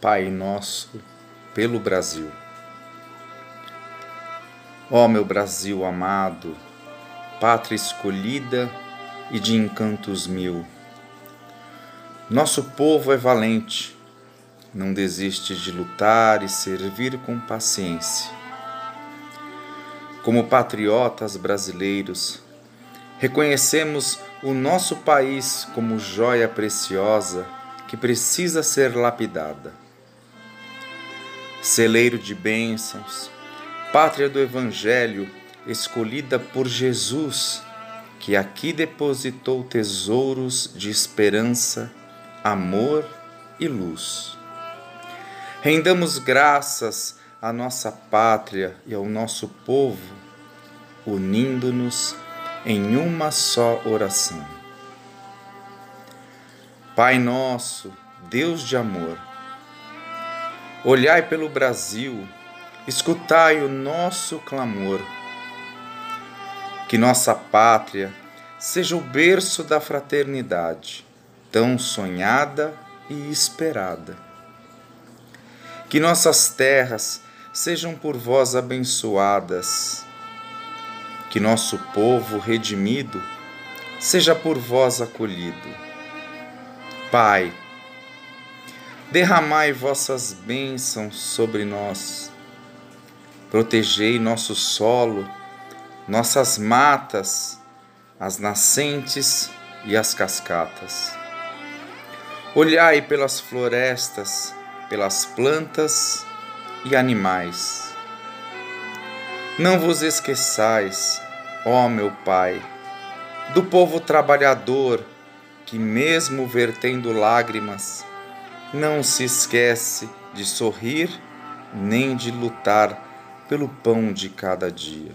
Pai Nosso pelo Brasil. Ó meu Brasil amado, pátria escolhida e de encantos mil. Nosso povo é valente, não desiste de lutar e servir com paciência. Como patriotas brasileiros, reconhecemos o nosso país como joia preciosa que precisa ser lapidada celeiro de bênçãos, pátria do Evangelho, escolhida por Jesus, que aqui depositou tesouros de esperança, amor e luz. Rendamos graças à nossa pátria e ao nosso povo, unindo-nos em uma só oração. Pai nosso, Deus de amor, Olhai pelo Brasil, escutai o nosso clamor. Que nossa pátria seja o berço da fraternidade, tão sonhada e esperada. Que nossas terras sejam por vós abençoadas. Que nosso povo redimido seja por vós acolhido. Pai, derramai vossas bênçãos sobre nós. Protegei nosso solo, nossas matas, as nascentes e as cascatas. Olhai pelas florestas, pelas plantas e animais. Não vos esqueçais, ó meu Pai, do povo trabalhador que, mesmo vertendo lágrimas, não se esquece de sorrir nem de lutar pelo pão de cada dia.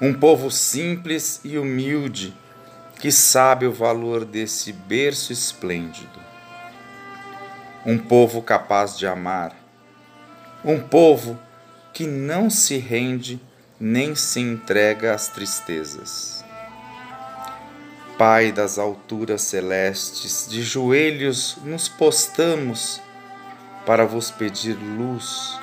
Um povo simples e humilde que sabe o valor desse berço esplêndido. Um povo capaz de amar. Um povo que não se rende nem se entrega às tristezas. Pai das alturas celestes, de joelhos nos postamos para vos pedir luz,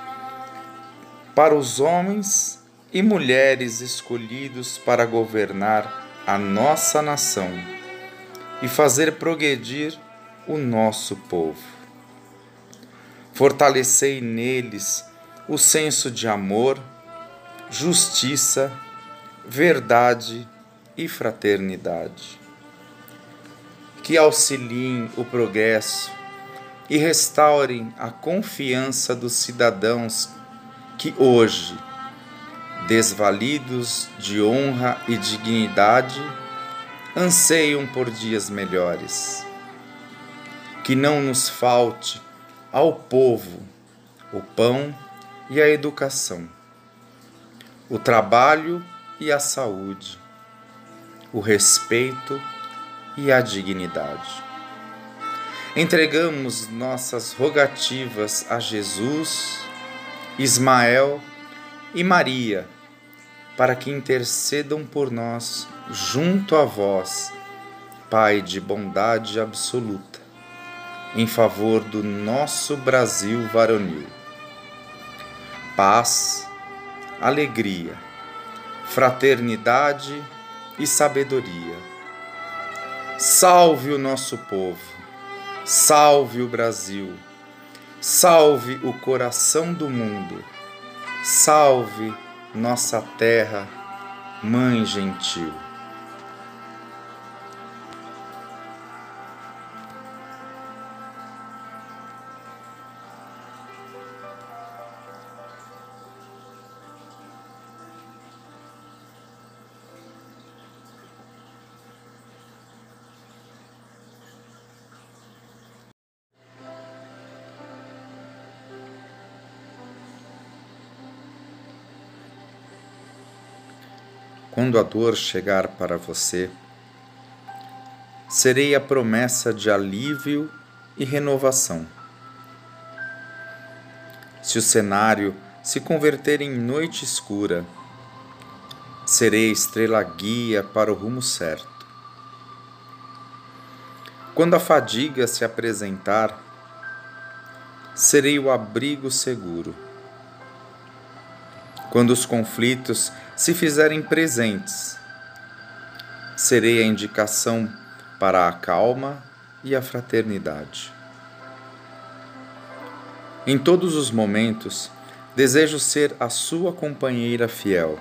para os homens e mulheres escolhidos para governar a nossa nação e fazer progredir o nosso povo. Fortalecei neles o senso de amor, justiça, verdade e fraternidade que auxiliem o progresso e restaurem a confiança dos cidadãos que hoje, desvalidos de honra e dignidade, anseiam por dias melhores. Que não nos falte ao povo o pão e a educação, o trabalho e a saúde, o respeito e a dignidade. Entregamos nossas rogativas a Jesus, Ismael e Maria, para que intercedam por nós junto a vós, Pai de bondade absoluta, em favor do nosso Brasil varonil. Paz, alegria, fraternidade e sabedoria Salve o nosso povo, salve o Brasil, salve o coração do mundo, salve nossa terra, Mãe Gentil. Quando a dor chegar para você, serei a promessa de alívio e renovação. Se o cenário se converter em noite escura, serei estrela guia para o rumo certo. Quando a fadiga se apresentar, serei o abrigo seguro. Quando os conflitos se fizerem presentes, serei a indicação para a calma e a fraternidade. Em todos os momentos, desejo ser a sua companheira fiel.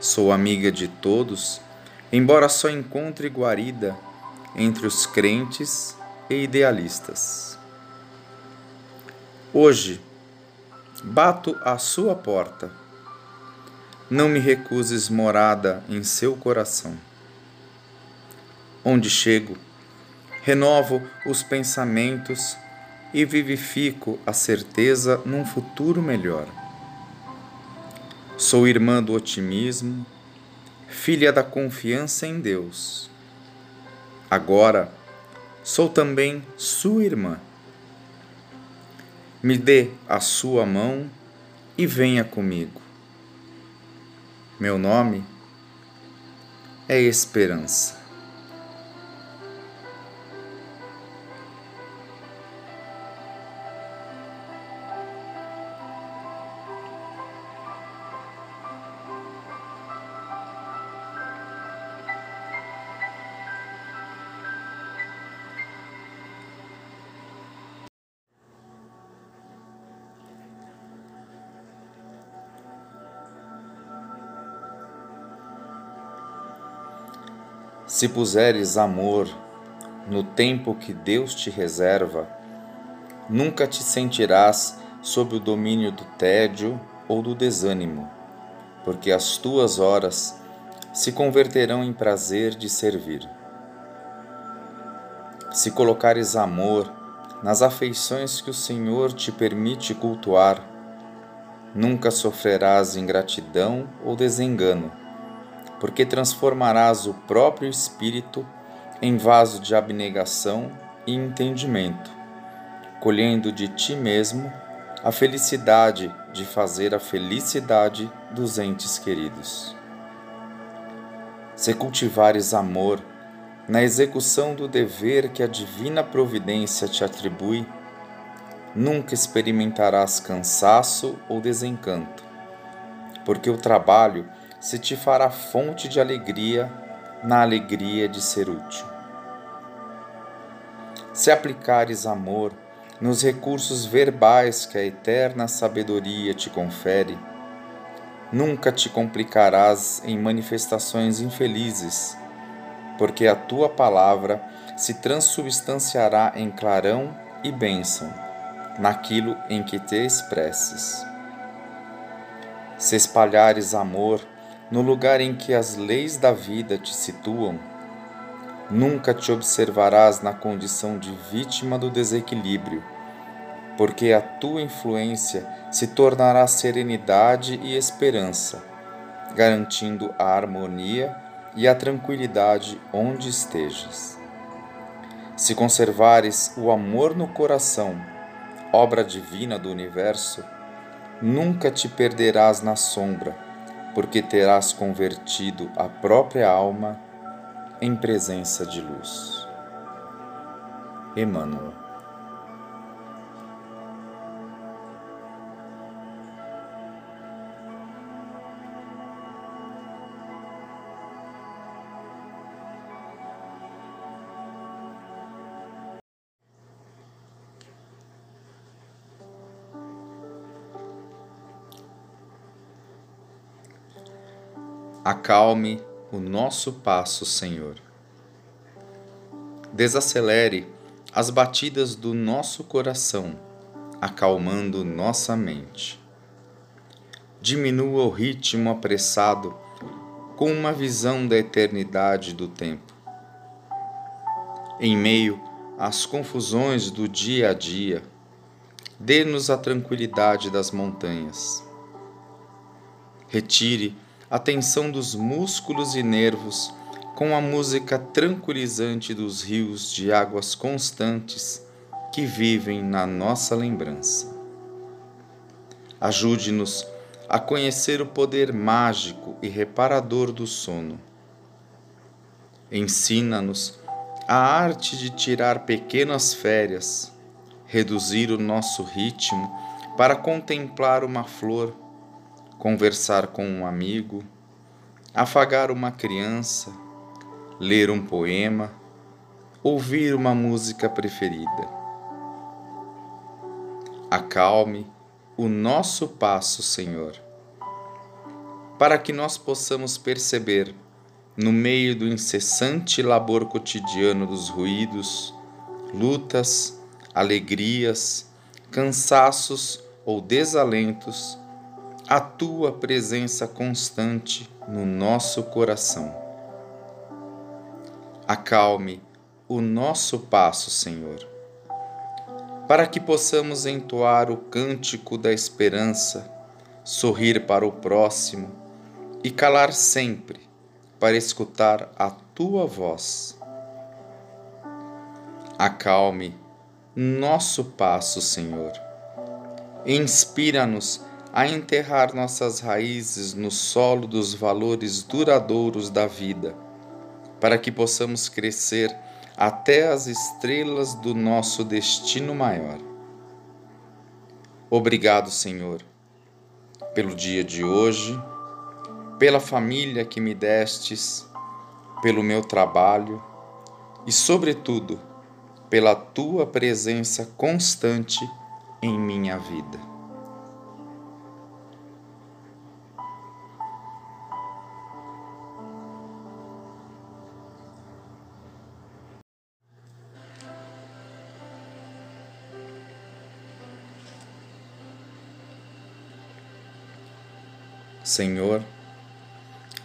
Sou amiga de todos, embora só encontre guarida entre os crentes e idealistas. Hoje, bato à sua porta. Não me recuses morada em seu coração. Onde chego, renovo os pensamentos e vivifico a certeza num futuro melhor. Sou irmã do otimismo, filha da confiança em Deus. Agora, sou também sua irmã. Me dê a sua mão e venha comigo. Meu nome é Esperança. Se puseres amor no tempo que Deus te reserva, nunca te sentirás sob o domínio do tédio ou do desânimo, porque as tuas horas se converterão em prazer de servir. Se colocares amor nas afeições que o Senhor te permite cultuar, nunca sofrerás ingratidão ou desengano porque transformarás o próprio espírito em vaso de abnegação e entendimento, colhendo de ti mesmo a felicidade de fazer a felicidade dos entes queridos. Se cultivares amor na execução do dever que a divina providência te atribui, nunca experimentarás cansaço ou desencanto, porque o trabalho se te fará fonte de alegria na alegria de ser útil. Se aplicares amor nos recursos verbais que a eterna sabedoria te confere, nunca te complicarás em manifestações infelizes, porque a tua palavra se transubstanciará em clarão e bênção naquilo em que te expresses. Se espalhares amor no lugar em que as leis da vida te situam, nunca te observarás na condição de vítima do desequilíbrio, porque a tua influência se tornará serenidade e esperança, garantindo a harmonia e a tranquilidade onde estejas. Se conservares o amor no coração, obra divina do universo, nunca te perderás na sombra porque terás convertido a própria alma em presença de luz. Emmanuel. Acalme o nosso passo, Senhor. Desacelere as batidas do nosso coração, acalmando nossa mente. Diminua o ritmo apressado com uma visão da eternidade do tempo. Em meio às confusões do dia a dia, dê-nos a tranquilidade das montanhas. Retire a tensão dos músculos e nervos com a música tranquilizante dos rios de águas constantes que vivem na nossa lembrança. Ajude-nos a conhecer o poder mágico e reparador do sono. Ensina-nos a arte de tirar pequenas férias, reduzir o nosso ritmo para contemplar uma flor, conversar com um amigo, afagar uma criança, ler um poema, ouvir uma música preferida. Acalme o nosso passo, Senhor, para que nós possamos perceber, no meio do incessante labor cotidiano dos ruídos, lutas, alegrias, cansaços ou desalentos, a tua presença constante no nosso coração. Acalme o nosso passo, Senhor, para que possamos entoar o cântico da esperança, sorrir para o próximo e calar sempre para escutar a tua voz. Acalme nosso passo, Senhor. Inspira-nos a enterrar nossas raízes no solo dos valores duradouros da vida, para que possamos crescer até as estrelas do nosso destino maior. Obrigado, Senhor, pelo dia de hoje, pela família que me destes, pelo meu trabalho e, sobretudo, pela tua presença constante em minha vida. Senhor,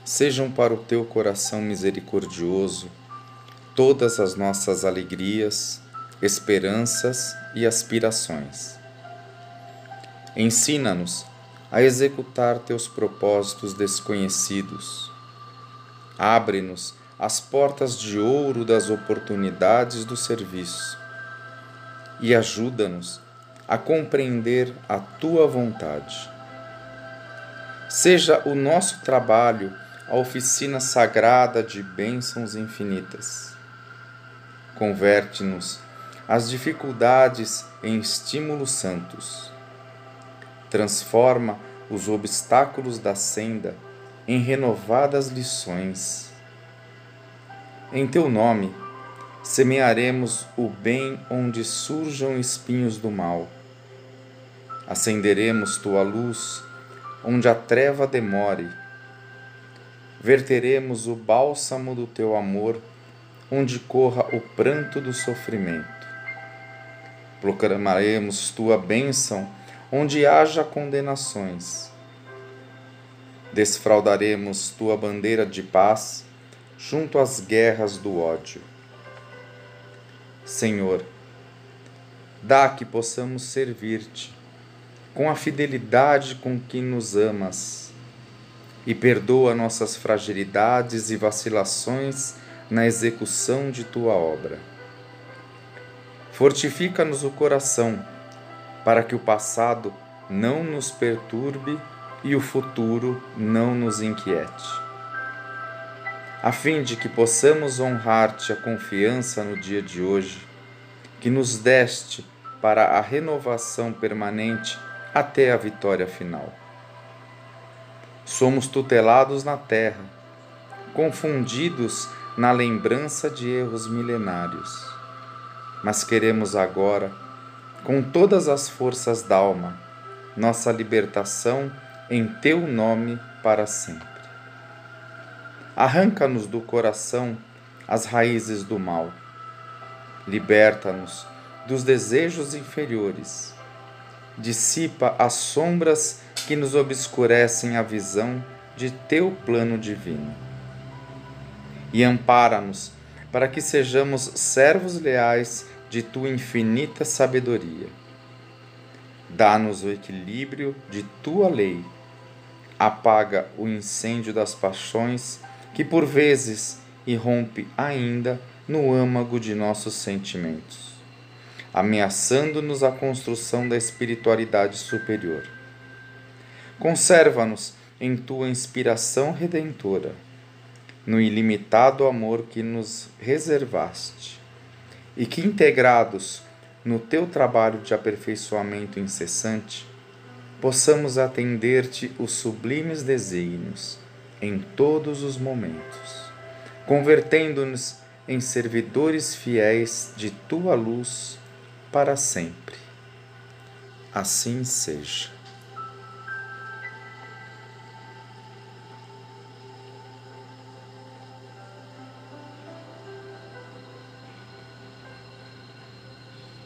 sejam para o teu coração misericordioso todas as nossas alegrias, esperanças e aspirações. Ensina-nos a executar teus propósitos desconhecidos. Abre-nos as portas de ouro das oportunidades do serviço e ajuda-nos a compreender a tua vontade. Seja o nosso trabalho a oficina sagrada de bênçãos infinitas. Converte-nos as dificuldades em estímulos santos. Transforma os obstáculos da senda em renovadas lições. Em teu nome, semearemos o bem onde surjam espinhos do mal. Acenderemos tua luz onde a treva demore. Verteremos o bálsamo do teu amor onde corra o pranto do sofrimento. Proclamaremos tua bênção onde haja condenações. Desfraudaremos tua bandeira de paz junto às guerras do ódio. Senhor, dá que possamos servir-te com a fidelidade com que nos amas e perdoa nossas fragilidades e vacilações na execução de tua obra. Fortifica-nos o coração, para que o passado não nos perturbe e o futuro não nos inquiete. A fim de que possamos honrar-te a confiança no dia de hoje, que nos deste para a renovação permanente até a vitória final. Somos tutelados na terra, confundidos na lembrança de erros milenários. Mas queremos agora, com todas as forças da alma, nossa libertação em Teu nome para sempre. Arranca-nos do coração as raízes do mal. Liberta-nos dos desejos inferiores. Dissipa as sombras que nos obscurecem a visão de Teu plano divino e ampara-nos para que sejamos servos leais de tua infinita sabedoria. Dá-nos o equilíbrio de tua lei. Apaga o incêndio das paixões que por vezes irrompe ainda no âmago de nossos sentimentos, ameaçando-nos a construção da espiritualidade superior. Conserva-nos em tua inspiração redentora no ilimitado amor que nos reservaste, e que, integrados no teu trabalho de aperfeiçoamento incessante, possamos atender-te os sublimes desígnios em todos os momentos, convertendo-nos em servidores fiéis de tua luz para sempre. Assim seja.